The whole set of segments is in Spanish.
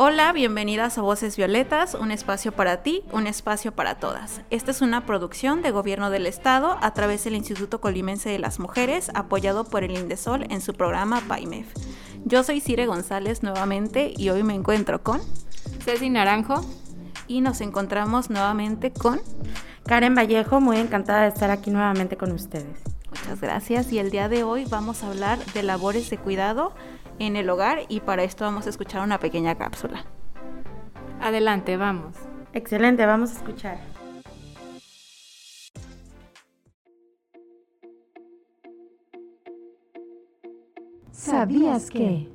Hola, bienvenidas a Voces Violetas, un espacio para ti, un espacio para todas. Esta es una producción de Gobierno del Estado a través del Instituto Colimense de las Mujeres, apoyado por el INDESOL en su programa PAIMEF. Yo soy Cire González nuevamente y hoy me encuentro con Ceci Naranjo y nos encontramos nuevamente con Karen Vallejo, muy encantada de estar aquí nuevamente con ustedes. Muchas gracias y el día de hoy vamos a hablar de labores de cuidado en el hogar y para esto vamos a escuchar una pequeña cápsula. Adelante, vamos. Excelente, vamos a escuchar. ¿Sabías que?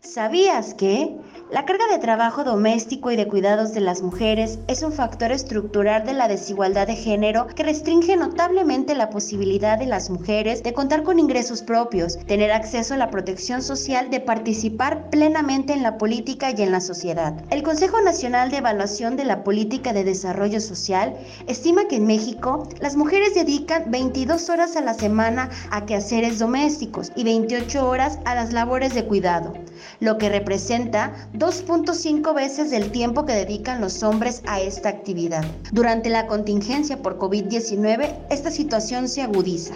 ¿Sabías que? La carga de trabajo doméstico y de cuidados de las mujeres es un factor estructural de la desigualdad de género que restringe notablemente la posibilidad de las mujeres de contar con ingresos propios, tener acceso a la protección social, de participar plenamente en la política y en la sociedad. El Consejo Nacional de Evaluación de la Política de Desarrollo Social estima que en México las mujeres dedican 22 horas a la semana a quehaceres domésticos y 28 horas a las labores de cuidado, lo que representa 2.5 veces del tiempo que dedican los hombres a esta actividad. Durante la contingencia por COVID-19, esta situación se agudiza.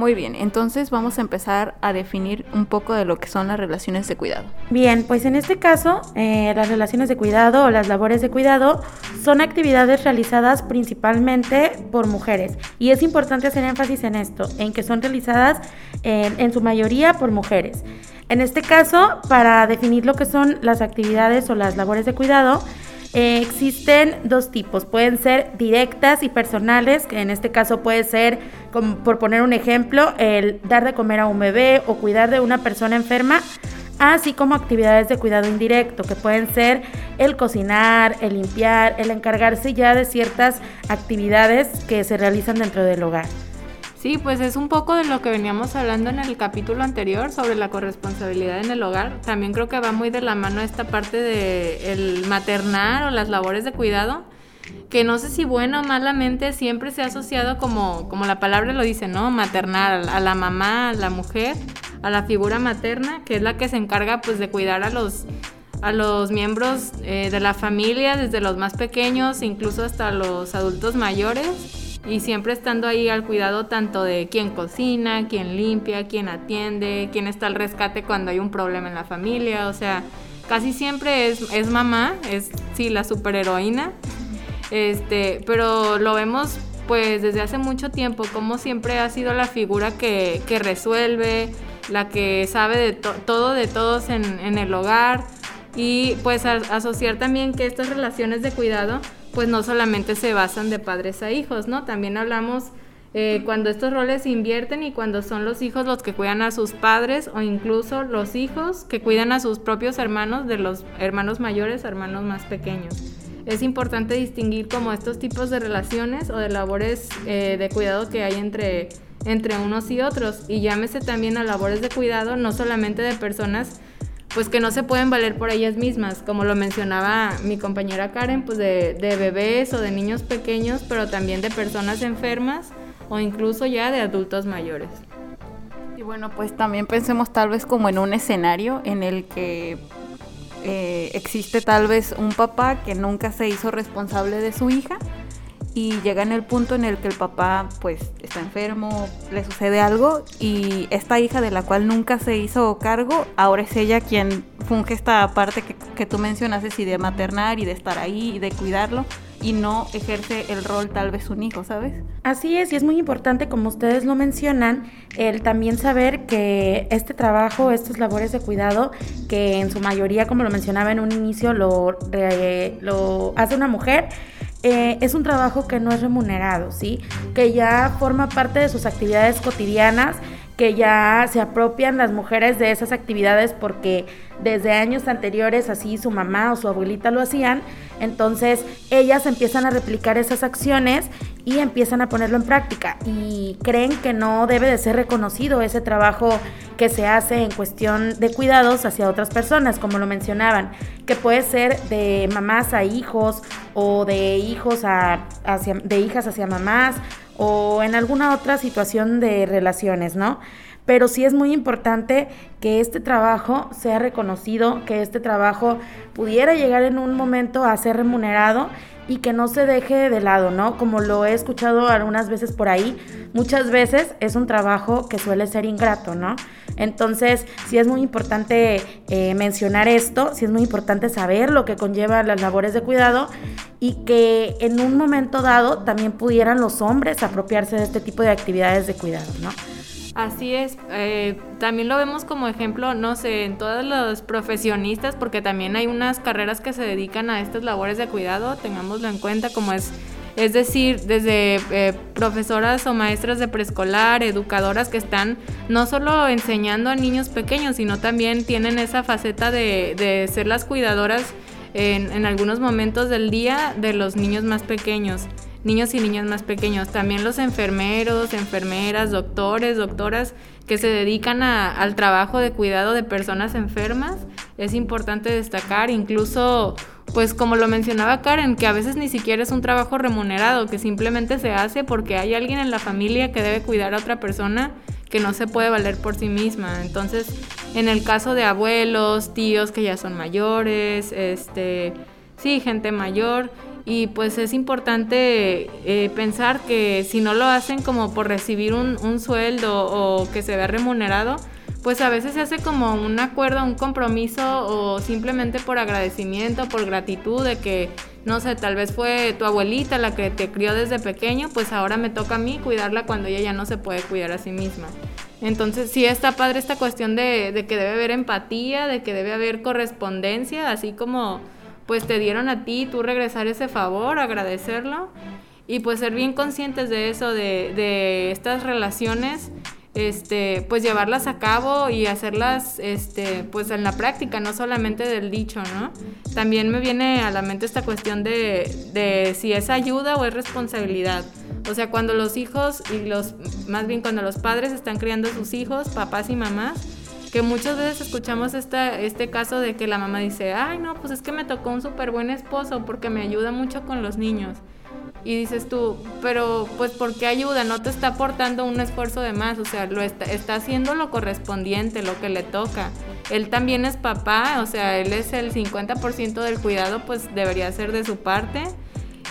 Muy bien, entonces vamos a empezar a definir un poco de lo que son las relaciones de cuidado. Bien, pues en este caso, eh, las relaciones de cuidado o las labores de cuidado son actividades realizadas principalmente por mujeres. Y es importante hacer énfasis en esto, en que son realizadas en su mayoría por mujeres. En este caso, para definir lo que son las actividades o las labores de cuidado, eh, existen dos tipos, pueden ser directas y personales, que en este caso puede ser, por poner un ejemplo, el dar de comer a un bebé o cuidar de una persona enferma, así como actividades de cuidado indirecto, que pueden ser el cocinar, el limpiar, el encargarse ya de ciertas actividades que se realizan dentro del hogar. Sí, pues es un poco de lo que veníamos hablando en el capítulo anterior sobre la corresponsabilidad en el hogar. También creo que va muy de la mano esta parte de el maternar o las labores de cuidado, que no sé si bueno o malamente siempre se ha asociado como, como la palabra lo dice, ¿no? Maternar a la mamá, a la mujer, a la figura materna, que es la que se encarga pues de cuidar a los a los miembros eh, de la familia, desde los más pequeños, incluso hasta los adultos mayores y siempre estando ahí al cuidado tanto de quién cocina, quién limpia, quién atiende, quién está al rescate cuando hay un problema en la familia, o sea, casi siempre es, mamá, es sí la superheroína, este, pero lo vemos pues desde hace mucho tiempo, como siempre ha sido la figura que, que resuelve, la que sabe de todo de todos en, en el hogar. Y pues asociar también que estas relaciones de cuidado pues no solamente se basan de padres a hijos, ¿no? También hablamos eh, cuando estos roles se invierten y cuando son los hijos los que cuidan a sus padres o incluso los hijos que cuidan a sus propios hermanos de los hermanos mayores hermanos más pequeños. Es importante distinguir como estos tipos de relaciones o de labores eh, de cuidado que hay entre, entre unos y otros y llámese también a labores de cuidado no solamente de personas pues que no se pueden valer por ellas mismas, como lo mencionaba mi compañera Karen, pues de, bebés o de niños pequeños, pero también de personas enfermas o incluso ya de adultos mayores. Y bueno, pues también pensemos tal vez como en un escenario en el que eh, existe tal vez un papá que nunca se hizo responsable de su hija y llega en el punto en el que el papá pues está enfermo, le sucede algo y esta hija de la cual nunca se hizo cargo, ahora es ella quien funge esta parte que, que tú mencionas, y de maternar y de estar ahí y de cuidarlo y no ejerce el rol tal vez un hijo, ¿sabes? Así es, y es muy importante, como ustedes lo mencionan, el también saber que este trabajo, estas labores de cuidado, que en su mayoría, como lo mencionaba en un inicio, lo hace una mujer, eh, es un trabajo que no es remunerado, ¿sí? Que ya forma parte de sus actividades cotidianas que ya se apropian las mujeres de esas actividades porque desde años anteriores así su mamá o su abuelita lo hacían, entonces ellas empiezan a replicar esas acciones y empiezan a ponerlo en práctica. Y creen que no debe de ser reconocido ese trabajo que se hace en cuestión de cuidados hacia otras personas, como lo mencionaban, que puede ser de mamás a hijos o de hijos a de hijas hacia mamás o en alguna otra situación de relaciones, ¿no? Pero sí es muy importante que este trabajo sea reconocido, que este trabajo pudiera llegar en un momento a ser remunerado y que no se deje de lado, ¿no? Como lo he escuchado algunas veces por ahí, muchas veces es un trabajo que suele ser ingrato, ¿no? Entonces, sí es muy importante eh, mencionar esto, sí es muy importante saber lo que conlleva las labores de cuidado y que en un momento dado también pudieran los hombres apropiarse de este tipo de actividades de cuidado, ¿no? Así es, eh, también lo vemos como ejemplo, no sé, en todos los profesionistas, porque también hay unas carreras que se dedican a estas labores de cuidado, tengámoslo en cuenta, como es, es decir, desde eh, profesoras o maestras de preescolar, educadoras que están no solo enseñando a niños pequeños, sino también tienen esa faceta de, ser las cuidadoras en algunos momentos del día de los niños más pequeños niños y niñas más pequeños, también los enfermeros, enfermeras, doctores, doctoras que se dedican al trabajo de cuidado de personas enfermas. Es importante destacar, incluso, pues como lo mencionaba Karen, que a veces ni siquiera es un trabajo remunerado, que simplemente se hace porque hay alguien en la familia que debe cuidar a otra persona que no se puede valer por sí misma. Entonces, en el caso de abuelos, tíos que ya son mayores, este, sí, gente mayor, y pues es importante eh, pensar que si no lo hacen como por recibir un, un, sueldo o que se vea remunerado, pues a veces se hace como un acuerdo, un compromiso o simplemente por agradecimiento, por gratitud de que, no sé, tal vez fue tu abuelita la que te crió desde pequeño, pues ahora me toca a mí cuidarla cuando ella ya no se puede cuidar a sí misma. Entonces sí está padre esta cuestión de, de que debe haber empatía, de que debe haber correspondencia, así como pues te dieron a ti, tú regresar ese favor, agradecerlo y pues ser bien conscientes de eso, de, de estas relaciones, este, pues llevarlas a cabo y hacerlas, este, pues en la práctica, no solamente del dicho, ¿no? También me viene a la mente esta cuestión de, de si es ayuda o es responsabilidad. O sea, cuando los hijos y los, más bien cuando los padres están criando a sus hijos, papás y mamás, que muchas veces escuchamos esta, este caso de que la mamá dice, ay no, pues es que me tocó un súper buen esposo porque me ayuda mucho con los niños. Y dices tú, pero pues ¿por qué ayuda? No te está aportando un esfuerzo de más, o sea, lo está, está haciendo lo correspondiente, lo que le toca. Él también es papá, o sea, él es el 50% del cuidado, pues debería ser de su parte.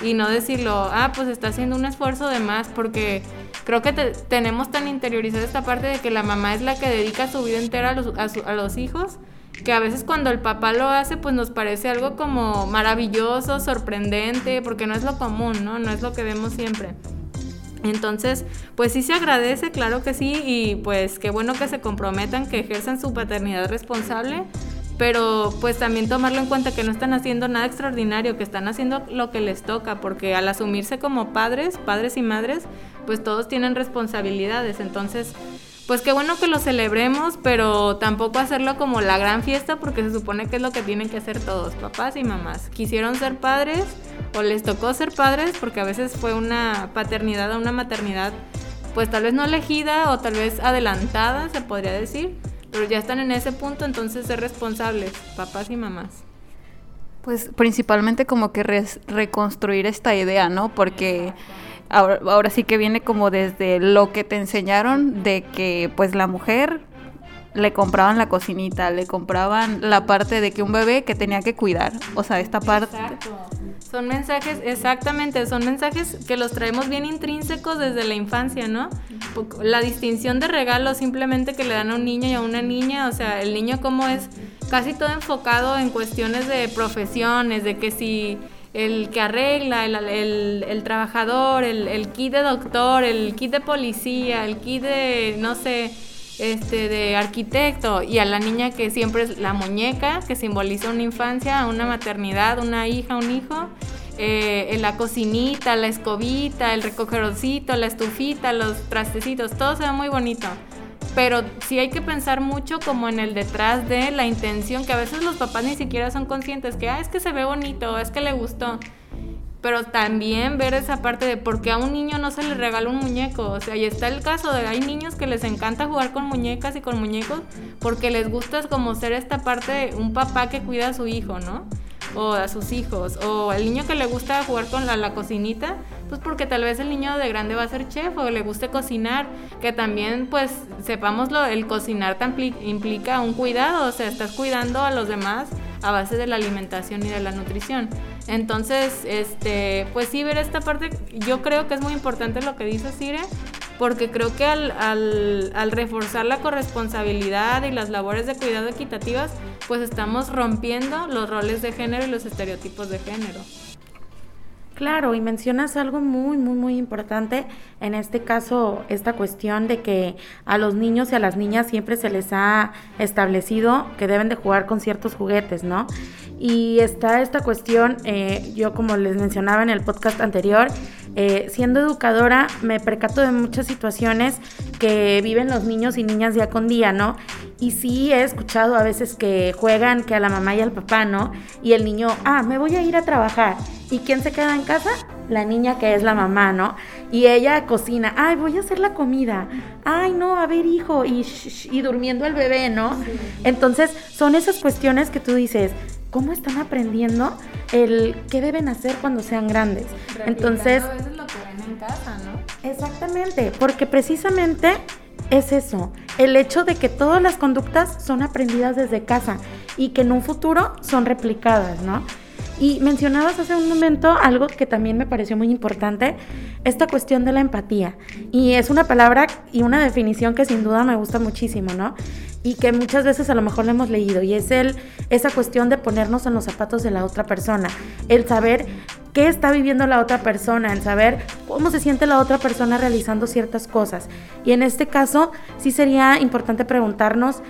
Y no decirlo, ah, pues está haciendo un esfuerzo de más porque creo que tenemos tan interiorizada esta parte de que la mamá es la que dedica su vida entera a los, a, los hijos, que a veces cuando el papá lo hace, pues nos parece algo como maravilloso, sorprendente, porque no es lo común, ¿no? No es lo que vemos siempre. Entonces, pues sí se agradece, claro que sí, y pues qué bueno que se comprometan, que ejerzan su paternidad responsable, pero pues también tomarlo en cuenta que no están haciendo nada extraordinario, que están haciendo lo que les toca, porque al asumirse como padres, padres y madres, pues todos tienen responsabilidades, entonces pues qué bueno que lo celebremos, pero tampoco hacerlo como la gran fiesta porque se supone que es lo que tienen que hacer todos, papás y mamás. Quisieron ser padres o les tocó ser padres porque a veces fue una paternidad o una maternidad pues tal vez no elegida o tal vez adelantada, se podría decir pero ya están en ese punto, entonces ser responsables, papás y mamás. Pues principalmente como que reconstruir esta idea, ¿no? Porque ahora, sí que viene como desde lo que te enseñaron de que pues la mujer le compraban la cocinita, le compraban la parte de que un bebé que tenía que cuidar, o sea, esta parte... Exacto. Son mensajes, exactamente, son mensajes que los traemos bien intrínsecos desde la infancia, ¿no? La distinción de regalos simplemente que le dan a un niño y a una niña, o sea, el niño como es casi todo enfocado en cuestiones de profesiones, de que si el que arregla, el, trabajador, el, el kit de doctor, el kit de policía, el kit de, no sé, este, de arquitecto y a la niña que siempre es la muñeca, que simboliza una infancia, una maternidad, una hija, un hijo. Eh, la cocinita, la escobita, el recogerocito, la estufita, los trastecitos, todo se ve muy bonito. pero sí hay que pensar mucho como en el detrás de la intención, que a veces los papás ni siquiera son conscientes que, ah, es que se ve bonito, es que le gustó. Pero también ver esa parte de por qué a un niño no se le regala un muñeco. O sea, y está el caso de hay niños que les encanta jugar con muñecas y con muñecos porque les gusta como ser esta parte de un papá que cuida a su hijo, ¿no? o a sus hijos, o al niño que le gusta jugar con la, la, cocinita, pues porque tal vez el niño de grande va a ser chef o le guste cocinar, que también pues sepamos lo, el cocinar implica un cuidado, o sea, estás cuidando a los demás a base de la alimentación y de la nutrición. Entonces, este, pues sí, ver esta parte, yo creo que es muy importante lo que dice Sire, porque creo que al, al, al, reforzar la corresponsabilidad y las labores de cuidado equitativas, pues estamos rompiendo los roles de género y los estereotipos de género. Claro, y mencionas algo muy, muy, muy importante, en este caso, esta cuestión de que a los niños y a las niñas siempre se les ha establecido que deben de jugar con ciertos juguetes, ¿no? Y está esta cuestión, eh, yo como les mencionaba en el podcast anterior, eh, siendo educadora me percato de muchas situaciones que viven los niños y niñas día con día, ¿no? Y sí he escuchado a veces que juegan que a la mamá y al papá, ¿no? Y el niño, ah, me voy a ir a trabajar. ¿Y quién se queda en casa? La niña que es la mamá, ¿no? Y ella cocina, ay, voy a hacer la comida. Ay, no, a ver, hijo, y, y durmiendo el bebé, ¿no? Entonces, son esas cuestiones que tú dices, ¿cómo están aprendiendo el qué deben hacer cuando sean grandes? Entonces, a veces lo que ven en casa, ¿no? Exactamente, porque precisamente es eso, el hecho de que todas las conductas son aprendidas desde casa y que en un futuro son replicadas, ¿no? Y mencionabas hace un momento algo que también me pareció muy importante, esta cuestión de la empatía. Y es una palabra y una definición que sin duda me gusta muchísimo, ¿no? Y que muchas veces a lo mejor le hemos leído. Y es el, esa cuestión de ponernos en los zapatos de la otra persona. El saber qué está viviendo la otra persona, el saber cómo se siente la otra persona realizando ciertas cosas. Y en este caso sí sería importante preguntarnos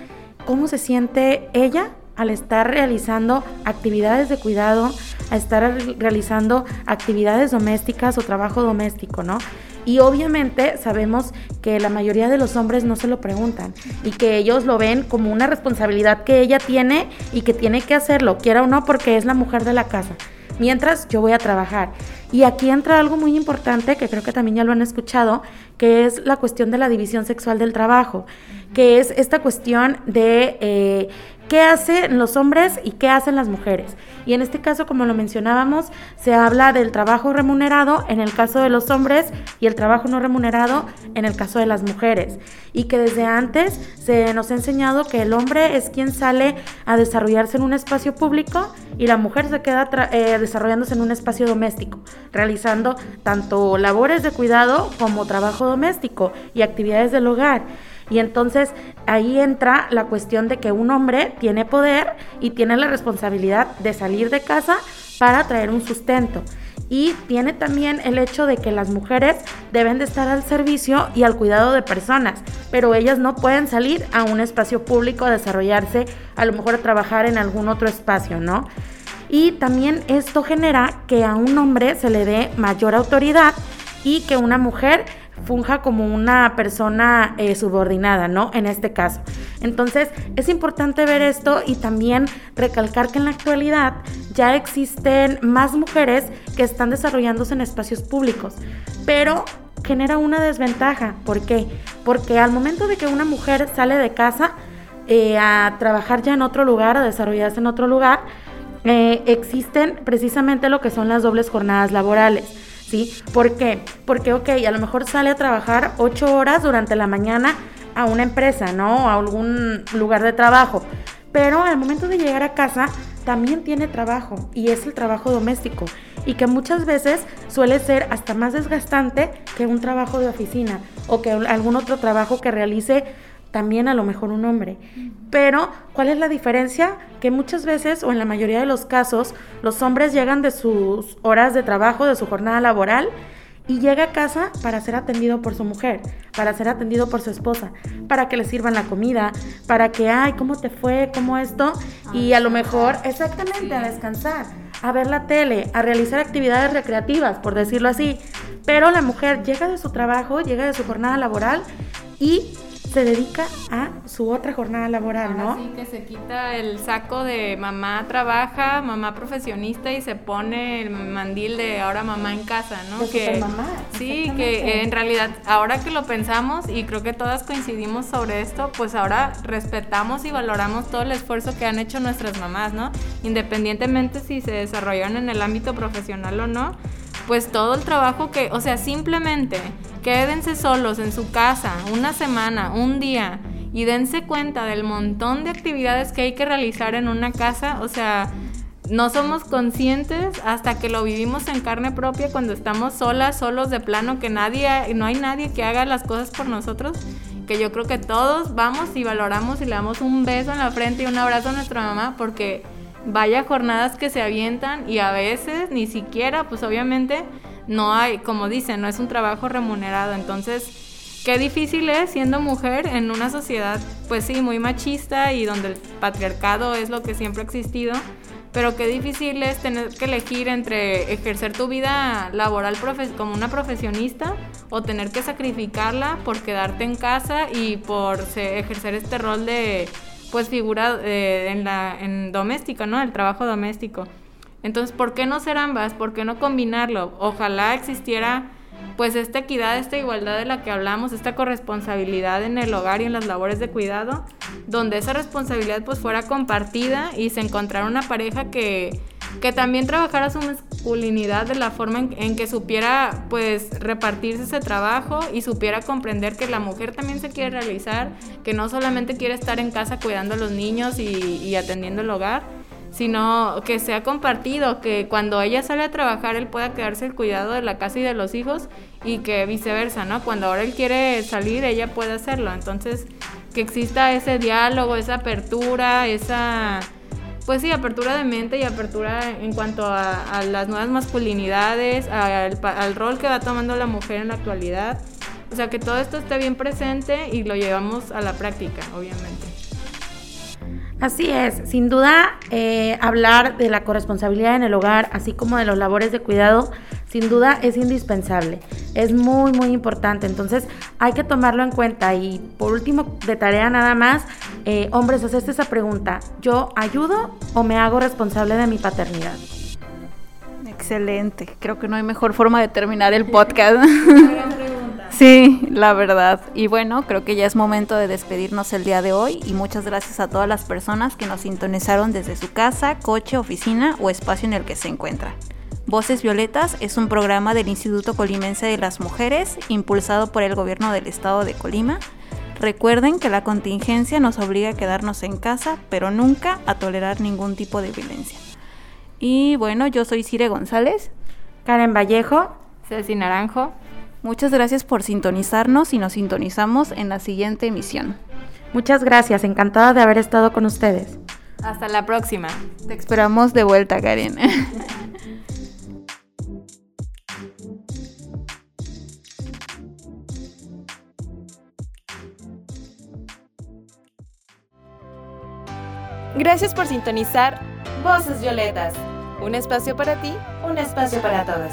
cómo se siente ella al estar realizando actividades de cuidado, a estar realizando actividades domésticas o trabajo doméstico, ¿no? Y obviamente sabemos que la mayoría de los hombres no se lo preguntan y que ellos lo ven como una responsabilidad que ella tiene y que tiene que hacerlo, quiera o no, porque es la mujer de la casa. Mientras yo voy a trabajar. Y aquí entra algo muy importante que creo que también ya lo han escuchado, que es la cuestión de la división sexual del trabajo, que es esta cuestión de eh, qué hacen los hombres y qué hacen las mujeres. Y en este caso, como lo mencionábamos, se habla del trabajo remunerado en el caso de los hombres y el trabajo no remunerado en el caso de las mujeres. Y que desde antes se nos ha enseñado que el hombre es quien sale a desarrollarse en un espacio público y la mujer se queda eh, desarrollándose en un espacio doméstico, realizando tanto labores de cuidado como trabajo doméstico y actividades del hogar. Y entonces ahí entra la cuestión de que un hombre tiene poder y tiene la responsabilidad de salir de casa para traer un sustento. Y tiene también el hecho de que las mujeres deben de estar al servicio y al cuidado de personas, pero ellas no pueden salir a un espacio público a desarrollarse, a lo mejor a trabajar en algún otro espacio, ¿no? Y también esto genera que a un hombre se le dé mayor autoridad y que una mujer funja como una persona eh, subordinada, ¿no? En este caso. Entonces, es importante ver esto y también recalcar que en la actualidad ya existen más mujeres que están desarrollándose en espacios públicos, pero genera una desventaja. ¿Por qué? Porque al momento de que una mujer sale de casa eh, a trabajar ya en otro lugar, a desarrollarse en otro lugar, eh, existen precisamente lo que son las dobles jornadas laborales ¿sí? ¿Por qué? Porque, ok, a lo mejor sale a trabajar ocho horas durante la mañana a una empresa, ¿no? A algún lugar de trabajo. Pero al momento de llegar a casa también tiene trabajo y es el trabajo doméstico y que muchas veces suele ser hasta más desgastante que un trabajo de oficina o que algún otro trabajo que realice también a lo mejor un hombre. Pero, ¿cuál es la diferencia? Que muchas veces, o en la mayoría de los casos, los hombres llegan de sus horas de trabajo, de su jornada laboral, y llega a casa para ser atendido por su mujer, para ser atendido por su esposa, para que le sirvan la comida, para que, ay, ¿cómo te fue? ¿Cómo esto? Y a lo mejor, exactamente, a descansar, a ver la tele, a realizar actividades recreativas, por decirlo así. Pero la mujer llega de su trabajo, llega de su jornada laboral y se dedica a su otra jornada laboral, ¿no? Sí, que se quita el saco de mamá trabaja, mamá profesionista y se pone el mandil de ahora mamá en casa, ¿no? que mamá. Sí, que en realidad ahora que lo pensamos y creo que todas coincidimos sobre esto, pues ahora respetamos y valoramos todo el esfuerzo que han hecho nuestras mamás, ¿no? Independientemente si se desarrollaron en el ámbito profesional o no, pues todo el trabajo que, o sea, simplemente quédense solos en su casa una semana, un día y dense cuenta del montón de actividades que hay que realizar en una casa, o sea, no somos conscientes hasta que lo vivimos en carne propia cuando estamos solas, solos de plano, que nadie, no hay nadie que haga las cosas por nosotros, que yo creo que todos vamos y valoramos y le damos un beso en la frente y un abrazo a nuestra mamá porque vaya jornadas que se avientan y a veces ni siquiera, pues obviamente no hay, como dicen, no es un trabajo remunerado. Entonces, qué difícil es siendo mujer en una sociedad, pues sí, muy machista y donde el patriarcado es lo que siempre ha existido. Pero qué difícil es tener que elegir entre ejercer tu vida laboral como una profesionista o tener que sacrificarla por quedarte en casa y por ejercer este rol de pues figura eh, en la en doméstico, ¿no? El trabajo doméstico. Entonces, ¿por qué no ser ambas? ¿Por qué no combinarlo? Ojalá existiera pues esta equidad, esta igualdad de la que hablamos, esta corresponsabilidad en el hogar y en las labores de cuidado, donde esa responsabilidad pues fuera compartida y se encontrara una pareja que, que también trabajara su masculinidad de la forma en, que supiera pues repartirse ese trabajo y supiera comprender que la mujer también se quiere realizar, que no solamente quiere estar en casa cuidando a los niños y, y atendiendo el hogar, sino que sea compartido, que cuando ella sale a trabajar él pueda quedarse el cuidado de la casa y de los hijos y que viceversa, ¿no? Cuando ahora él quiere salir, ella puede hacerlo. Entonces, que exista ese diálogo, esa apertura, esa, pues sí, apertura de mente y apertura en cuanto a, las nuevas masculinidades, al, al rol que va tomando la mujer en la actualidad. O sea, que todo esto esté bien presente y lo llevamos a la práctica, obviamente. Así es, sin duda eh, hablar de la corresponsabilidad en el hogar, así como de los labores de cuidado, sin duda es indispensable, es muy muy importante, entonces hay que tomarlo en cuenta y por último de tarea nada más, eh, hombres, hacerse esa pregunta, ¿yo ayudo o me hago responsable de mi paternidad? Excelente, creo que no hay mejor forma de terminar el podcast. Sí, la verdad. Y bueno, creo que ya es momento de despedirnos el día de hoy y muchas gracias a todas las personas que nos sintonizaron desde su casa, coche, oficina o espacio en el que se encuentran. Voces Violetas es un programa del Instituto Colimense de las Mujeres impulsado por el gobierno del estado de Colima. Recuerden que la contingencia nos obliga a quedarnos en casa, pero nunca a tolerar ningún tipo de violencia. Y bueno, yo soy Cire González. Karen Vallejo. Ceci Naranjo. Muchas gracias por sintonizarnos y nos sintonizamos en la siguiente emisión. Muchas gracias, encantada de haber estado con ustedes. Hasta la próxima. Te esperamos de vuelta, Karen. Gracias por sintonizar Voces Violetas. Un espacio para ti, un espacio para todos